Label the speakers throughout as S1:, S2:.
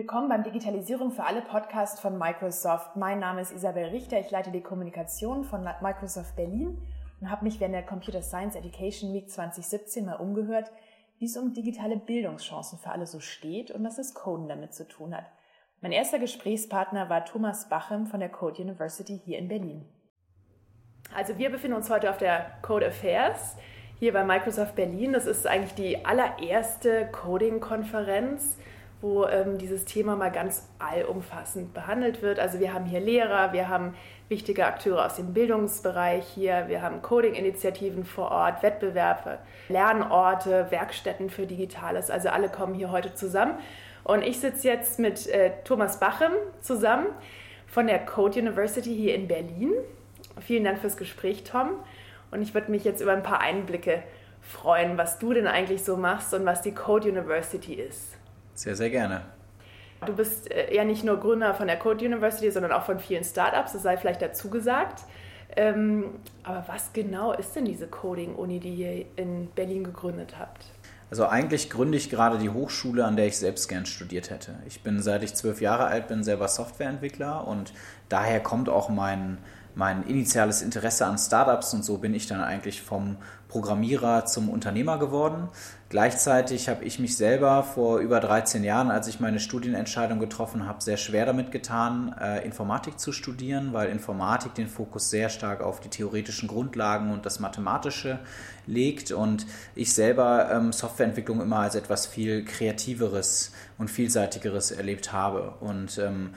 S1: Willkommen beim Digitalisierung für alle Podcast von Microsoft. Mein Name ist Isabel Richter, ich leite die Kommunikation von Microsoft Berlin und habe mich während der Computer Science Education Week 2017 mal umgehört, wie es um digitale Bildungschancen für alle so steht und was das Coden damit zu tun hat. Mein erster Gesprächspartner war Thomas Bachem von der Code University hier in Berlin. Also wir befinden uns heute auf der Code Affairs hier bei Microsoft Berlin. Das ist eigentlich die allererste Coding-Konferenz wo ähm, dieses Thema mal ganz allumfassend behandelt wird. Also wir haben hier Lehrer, wir haben wichtige Akteure aus dem Bildungsbereich hier, wir haben Coding-Initiativen vor Ort, Wettbewerbe, Lernorte, Werkstätten für Digitales. Also alle kommen hier heute zusammen. Und ich sitze jetzt mit äh, Thomas Bachem zusammen von der Code University hier in Berlin. Vielen Dank fürs Gespräch, Tom. Und ich würde mich jetzt über ein paar Einblicke freuen, was du denn eigentlich so machst und was die Code University ist.
S2: Sehr, sehr gerne.
S1: Du bist äh, ja nicht nur Gründer von der Code University, sondern auch von vielen Startups, das sei vielleicht dazu gesagt. Ähm, aber was genau ist denn diese Coding-Uni, die ihr in Berlin gegründet habt?
S2: Also eigentlich gründe ich gerade die Hochschule, an der ich selbst gern studiert hätte. Ich bin seit ich zwölf Jahre alt bin selber Softwareentwickler und daher kommt auch mein, mein initiales Interesse an Startups und so bin ich dann eigentlich vom Programmierer zum Unternehmer geworden. Gleichzeitig habe ich mich selber vor über 13 Jahren, als ich meine Studienentscheidung getroffen habe, sehr schwer damit getan, äh, Informatik zu studieren, weil Informatik den Fokus sehr stark auf die theoretischen Grundlagen und das Mathematische legt und ich selber ähm, Softwareentwicklung immer als etwas viel kreativeres und vielseitigeres erlebt habe und ähm,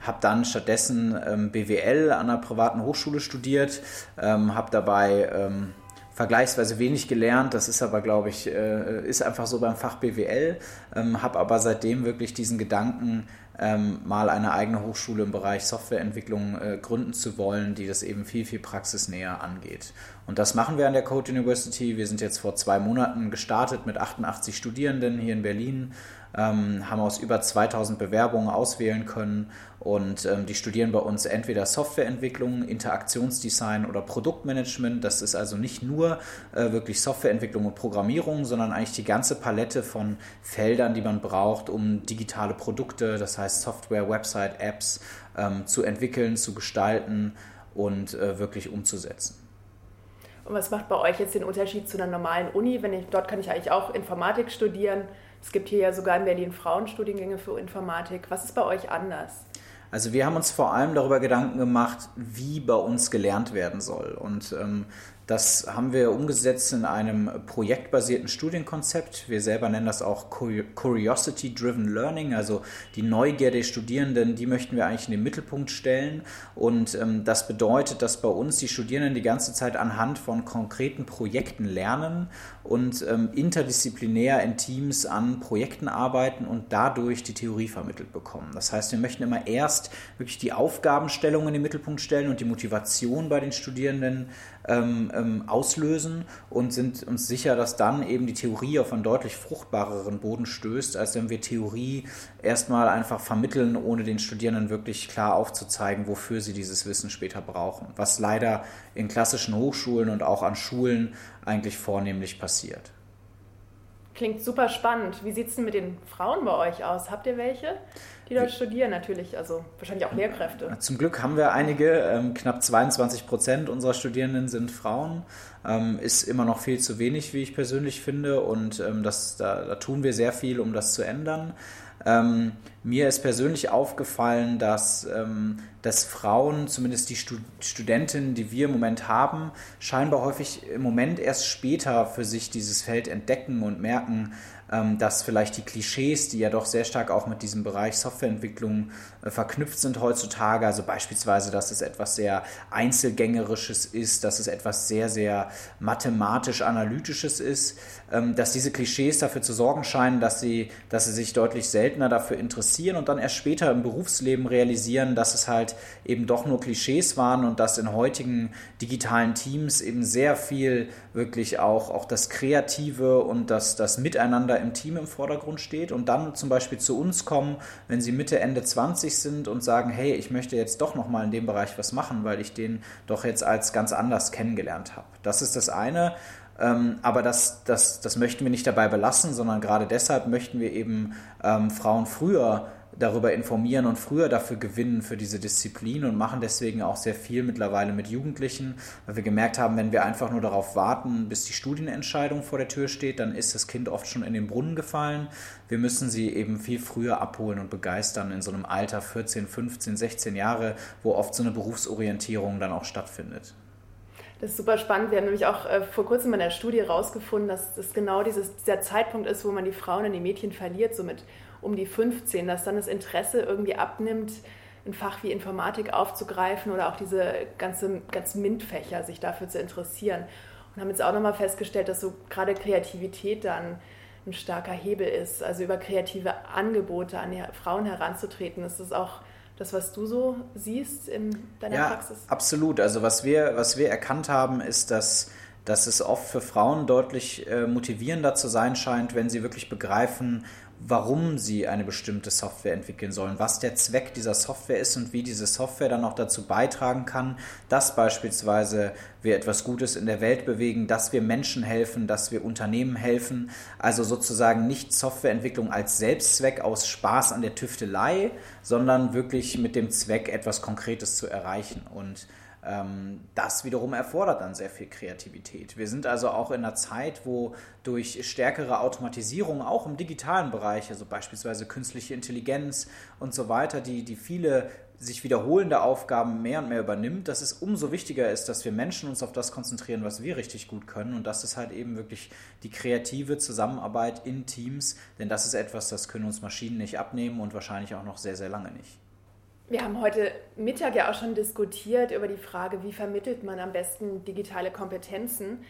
S2: habe dann stattdessen ähm, BWL an einer privaten Hochschule studiert, ähm, habe dabei ähm, vergleichsweise wenig gelernt. Das ist aber, glaube ich, äh, ist einfach so beim Fach BWL. Ähm, habe aber seitdem wirklich diesen Gedanken, ähm, mal eine eigene Hochschule im Bereich Softwareentwicklung äh, gründen zu wollen, die das eben viel, viel praxisnäher angeht. Und das machen wir an der Code University. Wir sind jetzt vor zwei Monaten gestartet mit 88 Studierenden hier in Berlin ähm, haben aus über 2000 Bewerbungen auswählen können und ähm, die studieren bei uns entweder Softwareentwicklung, Interaktionsdesign oder Produktmanagement. Das ist also nicht nur äh, wirklich Softwareentwicklung und Programmierung, sondern eigentlich die ganze Palette von Feldern, die man braucht, um digitale Produkte, das heißt Software, Website, Apps ähm, zu entwickeln, zu gestalten und äh, wirklich umzusetzen.
S1: Und was macht bei euch jetzt den Unterschied zu einer normalen Uni? Wenn ich, dort kann ich eigentlich auch Informatik studieren. Es gibt hier ja sogar in Berlin Frauenstudiengänge für Informatik. Was ist bei euch anders?
S2: Also wir haben uns vor allem darüber Gedanken gemacht, wie bei uns gelernt werden soll. Und ähm, das haben wir umgesetzt in einem projektbasierten Studienkonzept. Wir selber nennen das auch Curiosity-Driven Learning, also die Neugier der Studierenden, die möchten wir eigentlich in den Mittelpunkt stellen. Und ähm, das bedeutet, dass bei uns die Studierenden die ganze Zeit anhand von konkreten Projekten lernen und ähm, interdisziplinär in Teams an Projekten arbeiten und dadurch die Theorie vermittelt bekommen. Das heißt, wir möchten immer erst wirklich die Aufgabenstellung in den Mittelpunkt stellen und die Motivation bei den Studierenden ähm, ähm, auslösen und sind uns sicher, dass dann eben die Theorie auf einen deutlich fruchtbareren Boden stößt, als wenn wir Theorie erstmal einfach vermitteln, ohne den Studierenden wirklich klar aufzuzeigen, wofür sie dieses Wissen später brauchen. Was leider in klassischen Hochschulen und auch an Schulen eigentlich vornehmlich passiert.
S1: Klingt super spannend. Wie sieht es denn mit den Frauen bei euch aus? Habt ihr welche, die dort studieren? Natürlich, also wahrscheinlich auch Lehrkräfte.
S2: Zum Glück haben wir einige. Ähm, knapp 22 Prozent unserer Studierenden sind Frauen. Ähm, ist immer noch viel zu wenig, wie ich persönlich finde. Und ähm, das, da, da tun wir sehr viel, um das zu ändern. Ähm, mir ist persönlich aufgefallen, dass, ähm, dass Frauen, zumindest die Stud Studentinnen, die wir im Moment haben, scheinbar häufig im Moment erst später für sich dieses Feld entdecken und merken, dass vielleicht die Klischees, die ja doch sehr stark auch mit diesem Bereich Softwareentwicklung äh, verknüpft sind heutzutage, also beispielsweise, dass es etwas sehr Einzelgängerisches ist, dass es etwas sehr, sehr mathematisch-analytisches ist, ähm, dass diese Klischees dafür zu sorgen scheinen, dass sie, dass sie sich deutlich seltener dafür interessieren und dann erst später im Berufsleben realisieren, dass es halt eben doch nur Klischees waren und dass in heutigen digitalen Teams eben sehr viel wirklich auch, auch das Kreative und das, das Miteinander im Team im Vordergrund steht und dann zum Beispiel zu uns kommen, wenn sie Mitte, Ende 20 sind und sagen, hey, ich möchte jetzt doch nochmal in dem Bereich was machen, weil ich den doch jetzt als ganz anders kennengelernt habe. Das ist das eine. Ähm, aber das, das, das möchten wir nicht dabei belassen, sondern gerade deshalb möchten wir eben ähm, Frauen früher darüber informieren und früher dafür gewinnen für diese Disziplin und machen deswegen auch sehr viel mittlerweile mit Jugendlichen, weil wir gemerkt haben, wenn wir einfach nur darauf warten, bis die Studienentscheidung vor der Tür steht, dann ist das Kind oft schon in den Brunnen gefallen. Wir müssen sie eben viel früher abholen und begeistern in so einem Alter 14, 15, 16 Jahre, wo oft so eine Berufsorientierung dann auch stattfindet.
S1: Das ist super spannend. Wir haben nämlich auch äh, vor kurzem in der Studie herausgefunden, dass das genau dieses, dieser Zeitpunkt ist, wo man die Frauen und die Mädchen verliert, so mit um die 15, dass dann das Interesse irgendwie abnimmt, ein Fach wie Informatik aufzugreifen oder auch diese ganze, ganzen MINT-Fächer sich dafür zu interessieren. Und haben jetzt auch nochmal festgestellt, dass so gerade Kreativität dann ein starker Hebel ist. Also über kreative Angebote an die Frauen heranzutreten, ist das auch das, was du so siehst in deiner
S2: ja,
S1: Praxis?
S2: Absolut. Also was wir, was wir erkannt haben, ist, dass, dass es oft für Frauen deutlich äh, motivierender zu sein scheint, wenn sie wirklich begreifen, warum sie eine bestimmte Software entwickeln sollen, was der Zweck dieser Software ist und wie diese Software dann auch dazu beitragen kann, dass beispielsweise wir etwas Gutes in der Welt bewegen, dass wir Menschen helfen, dass wir Unternehmen helfen. Also sozusagen nicht Softwareentwicklung als Selbstzweck aus Spaß an der Tüftelei, sondern wirklich mit dem Zweck, etwas Konkretes zu erreichen. Und das wiederum erfordert dann sehr viel Kreativität. Wir sind also auch in einer Zeit, wo durch stärkere Automatisierung auch im digitalen Bereich, also beispielsweise künstliche Intelligenz und so weiter, die, die viele sich wiederholende Aufgaben mehr und mehr übernimmt, dass es umso wichtiger ist, dass wir Menschen uns auf das konzentrieren, was wir richtig gut können. Und das ist halt eben wirklich die kreative Zusammenarbeit in Teams, denn das ist etwas, das können uns Maschinen nicht abnehmen und wahrscheinlich auch noch sehr, sehr lange nicht.
S1: Wir haben heute Mittag ja auch schon diskutiert über die Frage, wie vermittelt man am besten digitale Kompetenzen.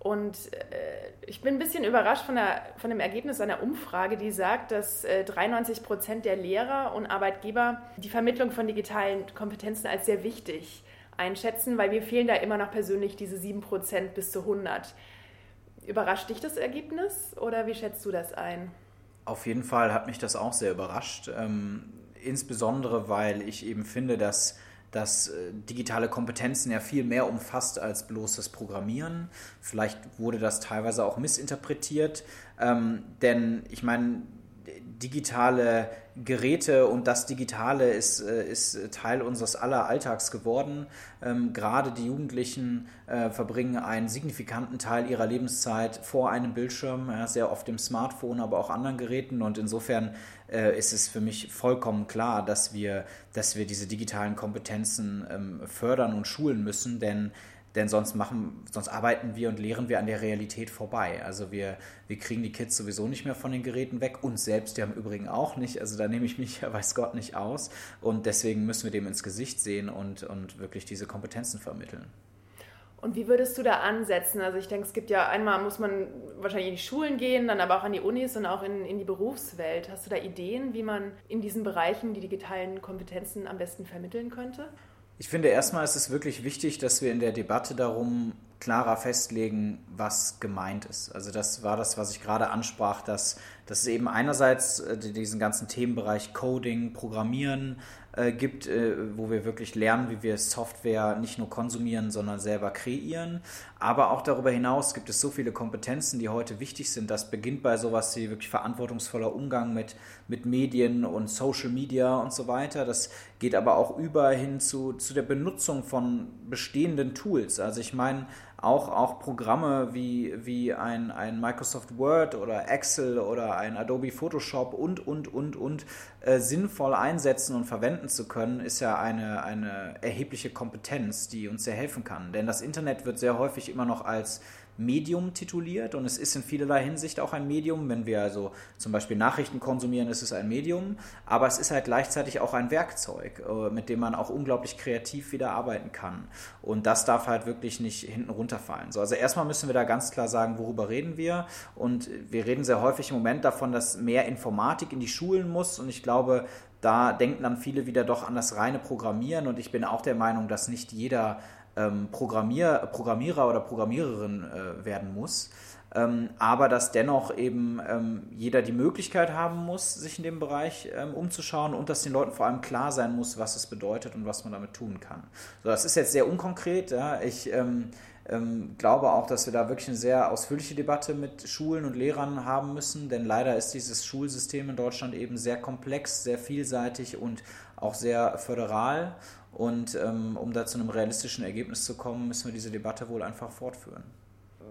S1: Und äh, ich bin ein bisschen überrascht von, der, von dem Ergebnis einer Umfrage, die sagt, dass äh, 93 Prozent der Lehrer und Arbeitgeber die Vermittlung von digitalen Kompetenzen als sehr wichtig einschätzen, weil wir fehlen da immer noch persönlich diese 7 Prozent bis zu 100. Überrascht dich das Ergebnis oder wie schätzt du das ein?
S2: Auf jeden Fall hat mich das auch sehr überrascht. Ähm insbesondere weil ich eben finde, dass dass äh, digitale Kompetenzen ja viel mehr umfasst als bloßes Programmieren. Vielleicht wurde das teilweise auch missinterpretiert, ähm, denn ich meine, digitale Geräte und das Digitale ist, äh, ist Teil unseres aller Alltags geworden. Ähm, gerade die Jugendlichen äh, verbringen einen signifikanten Teil ihrer Lebenszeit vor einem Bildschirm, ja, sehr oft im Smartphone, aber auch anderen Geräten. Und insofern äh, ist es für mich vollkommen klar, dass wir, dass wir diese digitalen Kompetenzen ähm, fördern und schulen müssen, denn denn sonst machen, sonst arbeiten wir und lehren wir an der Realität vorbei. Also wir, wir kriegen die Kids sowieso nicht mehr von den Geräten weg, uns selbst ja im Übrigen auch nicht. Also da nehme ich mich ja weiß Gott nicht aus. Und deswegen müssen wir dem ins Gesicht sehen und, und wirklich diese Kompetenzen vermitteln.
S1: Und wie würdest du da ansetzen? Also ich denke, es gibt ja einmal muss man wahrscheinlich in die Schulen gehen, dann aber auch an die Unis und auch in, in die Berufswelt. Hast du da Ideen, wie man in diesen Bereichen die digitalen Kompetenzen am besten vermitteln könnte?
S2: Ich finde, erstmal ist es wirklich wichtig, dass wir in der Debatte darum klarer festlegen, was gemeint ist. Also das war das, was ich gerade ansprach, dass, dass es eben einerseits äh, diesen ganzen Themenbereich Coding, Programmieren äh, gibt, äh, wo wir wirklich lernen, wie wir Software nicht nur konsumieren, sondern selber kreieren. Aber auch darüber hinaus gibt es so viele Kompetenzen, die heute wichtig sind. Das beginnt bei sowas wie wirklich verantwortungsvoller Umgang mit, mit Medien und Social Media und so weiter. Das geht aber auch über hin zu, zu der Benutzung von bestehenden Tools. Also ich meine, auch, auch Programme wie, wie ein, ein Microsoft Word oder Excel oder ein Adobe Photoshop und, und, und, und äh, sinnvoll einsetzen und verwenden zu können, ist ja eine, eine erhebliche Kompetenz, die uns sehr helfen kann. Denn das Internet wird sehr häufig immer noch als Medium tituliert und es ist in vielerlei Hinsicht auch ein Medium. Wenn wir also zum Beispiel Nachrichten konsumieren, ist es ein Medium, aber es ist halt gleichzeitig auch ein Werkzeug, äh, mit dem man auch unglaublich kreativ wieder arbeiten kann. Und das darf halt wirklich nicht hinten runterfallen. So, also erstmal müssen wir da ganz klar sagen, worüber reden wir. Und wir reden sehr häufig im Moment davon, dass mehr Informatik in die Schulen muss. Und ich glaube, da denken dann viele wieder doch an das reine Programmieren. Und ich bin auch der Meinung, dass nicht jeder ähm, Programmier, Programmierer oder Programmiererin äh, werden muss, ähm, aber dass dennoch eben ähm, jeder die Möglichkeit haben muss, sich in dem Bereich ähm, umzuschauen und dass den Leuten vor allem klar sein muss, was es bedeutet und was man damit tun kann. So, das ist jetzt sehr unkonkret. Ja. Ich ähm, ähm, glaube auch, dass wir da wirklich eine sehr ausführliche Debatte mit Schulen und Lehrern haben müssen, denn leider ist dieses Schulsystem in Deutschland eben sehr komplex, sehr vielseitig und auch sehr föderal. Und ähm, um da zu einem realistischen Ergebnis zu kommen, müssen wir diese Debatte wohl einfach fortführen.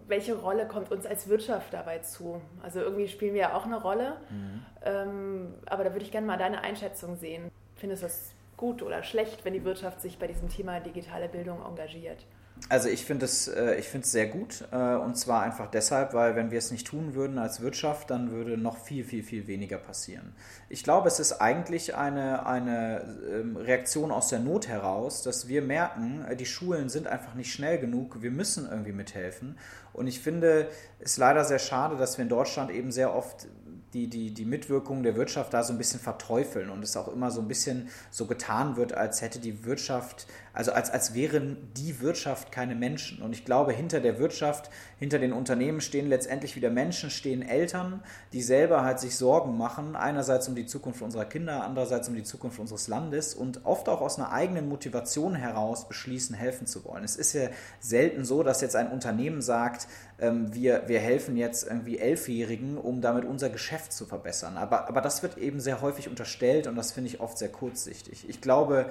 S1: Welche Rolle kommt uns als Wirtschaft dabei zu? Also irgendwie spielen wir ja auch eine Rolle, mhm. ähm, aber da würde ich gerne mal deine Einschätzung sehen. Findest du das gut oder schlecht, wenn die Wirtschaft sich bei diesem Thema digitale Bildung engagiert?
S2: Also ich finde es äh, sehr gut äh, und zwar einfach deshalb, weil wenn wir es nicht tun würden als Wirtschaft, dann würde noch viel, viel, viel weniger passieren. Ich glaube, es ist eigentlich eine, eine ähm, Reaktion aus der Not heraus, dass wir merken, äh, die Schulen sind einfach nicht schnell genug, wir müssen irgendwie mithelfen. Und ich finde es leider sehr schade, dass wir in Deutschland eben sehr oft die, die, die Mitwirkung der Wirtschaft da so ein bisschen verteufeln und es auch immer so ein bisschen so getan wird, als hätte die Wirtschaft, also als, als wären die Wirtschaft keine Menschen. Und ich glaube, hinter der Wirtschaft, hinter den Unternehmen stehen letztendlich wieder Menschen, stehen Eltern, die selber halt sich Sorgen machen, einerseits um die Zukunft unserer Kinder, andererseits um die Zukunft unseres Landes und oft auch aus einer eigenen Motivation heraus beschließen, helfen zu wollen. Es ist ja selten so, dass jetzt ein Unternehmen sagt, ähm, wir, wir helfen jetzt irgendwie Elfjährigen, um damit unser Geschäft zu verbessern. Aber, aber das wird eben sehr häufig unterstellt und das finde ich oft sehr kurzsichtig. Ich glaube,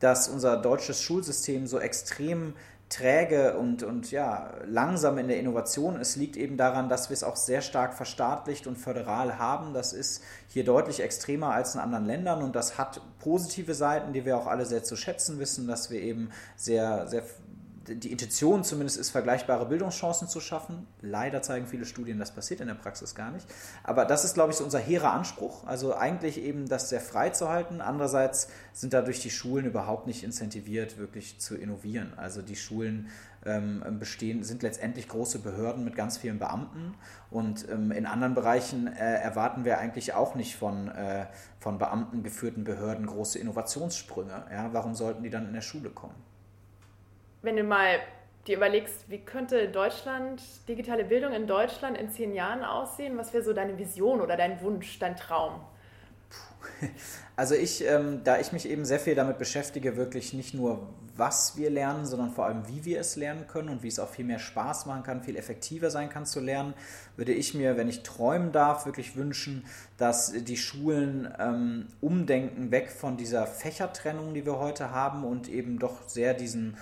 S2: dass unser deutsches Schulsystem so extrem träge und, und ja, langsam in der Innovation ist, liegt eben daran, dass wir es auch sehr stark verstaatlicht und föderal haben. Das ist hier deutlich extremer als in anderen Ländern und das hat positive Seiten, die wir auch alle sehr zu schätzen wissen, dass wir eben sehr, sehr die Intention zumindest ist, vergleichbare Bildungschancen zu schaffen. Leider zeigen viele Studien, das passiert in der Praxis gar nicht. Aber das ist, glaube ich, so unser hehrer Anspruch. Also eigentlich eben das sehr frei zu halten. Andererseits sind dadurch die Schulen überhaupt nicht incentiviert, wirklich zu innovieren. Also die Schulen ähm, bestehen, sind letztendlich große Behörden mit ganz vielen Beamten. Und ähm, in anderen Bereichen äh, erwarten wir eigentlich auch nicht von, äh, von Beamten geführten Behörden große Innovationssprünge. Ja? Warum sollten die dann in der Schule kommen?
S1: Wenn du mal dir überlegst, wie könnte Deutschland, digitale Bildung in Deutschland in zehn Jahren aussehen, was wäre so deine Vision oder dein Wunsch, dein Traum?
S2: Also ich, ähm, da ich mich eben sehr viel damit beschäftige, wirklich nicht nur, was wir lernen, sondern vor allem, wie wir es lernen können und wie es auch viel mehr Spaß machen kann, viel effektiver sein kann zu lernen, würde ich mir, wenn ich träumen darf, wirklich wünschen, dass die Schulen ähm, umdenken, weg von dieser Fächertrennung, die wir heute haben und eben doch sehr diesen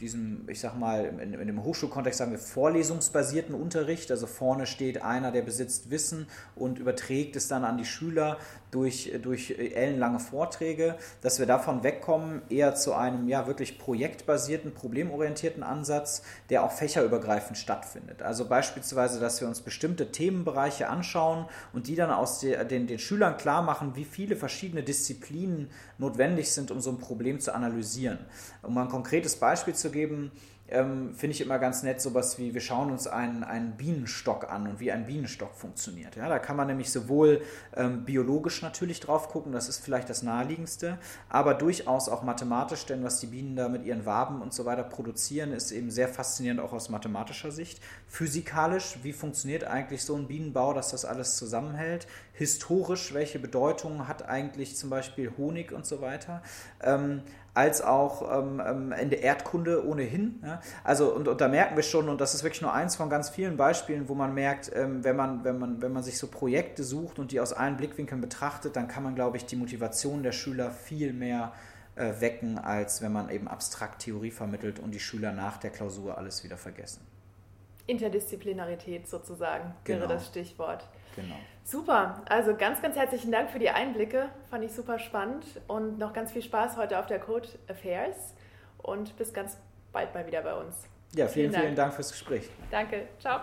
S2: diesem, ich sag mal, in, in, dem Hochschulkontext sagen wir vorlesungsbasierten Unterricht. Also vorne steht einer, der besitzt Wissen und überträgt es dann an die Schüler durch, durch ellenlange Vorträge, dass wir davon wegkommen, eher zu einem ja wirklich projektbasierten, problemorientierten Ansatz, der auch fächerübergreifend stattfindet. Also beispielsweise, dass wir uns bestimmte Themenbereiche anschauen und die dann aus der, den, den Schülern klar machen, wie viele verschiedene Disziplinen notwendig sind, um so ein Problem zu analysieren. Um ein konkretes Beispiel zu geben, ähm, finde ich immer ganz nett sowas wie, wir schauen uns einen, einen Bienenstock an und wie ein Bienenstock funktioniert. Ja, da kann man nämlich sowohl ähm, biologisch natürlich drauf gucken, das ist vielleicht das naheliegendste, aber durchaus auch mathematisch, denn was die Bienen da mit ihren Waben und so weiter produzieren, ist eben sehr faszinierend auch aus mathematischer Sicht. Physikalisch, wie funktioniert eigentlich so ein Bienenbau, dass das alles zusammenhält? Historisch, welche Bedeutung hat eigentlich zum Beispiel Honig und so weiter? Ähm, als auch ähm, ähm, in der Erdkunde ohnehin. Ja? Also und, und, da merken wir schon, und das ist wirklich nur eins von ganz vielen Beispielen, wo man merkt, ähm, wenn, man, wenn, man, wenn man sich so Projekte sucht und die aus allen Blickwinkeln betrachtet, dann kann man, glaube ich, die Motivation der Schüler viel mehr äh, wecken, als wenn man eben abstrakt Theorie vermittelt und die Schüler nach der Klausur alles wieder vergessen.
S1: Interdisziplinarität sozusagen genau. wäre das Stichwort.
S2: Genau.
S1: Super, also ganz, ganz herzlichen Dank für die Einblicke. Fand ich super spannend und noch ganz viel Spaß heute auf der Code Affairs und bis ganz bald mal wieder bei uns.
S2: Ja, vielen, vielen Dank, vielen Dank fürs Gespräch.
S1: Danke, ciao.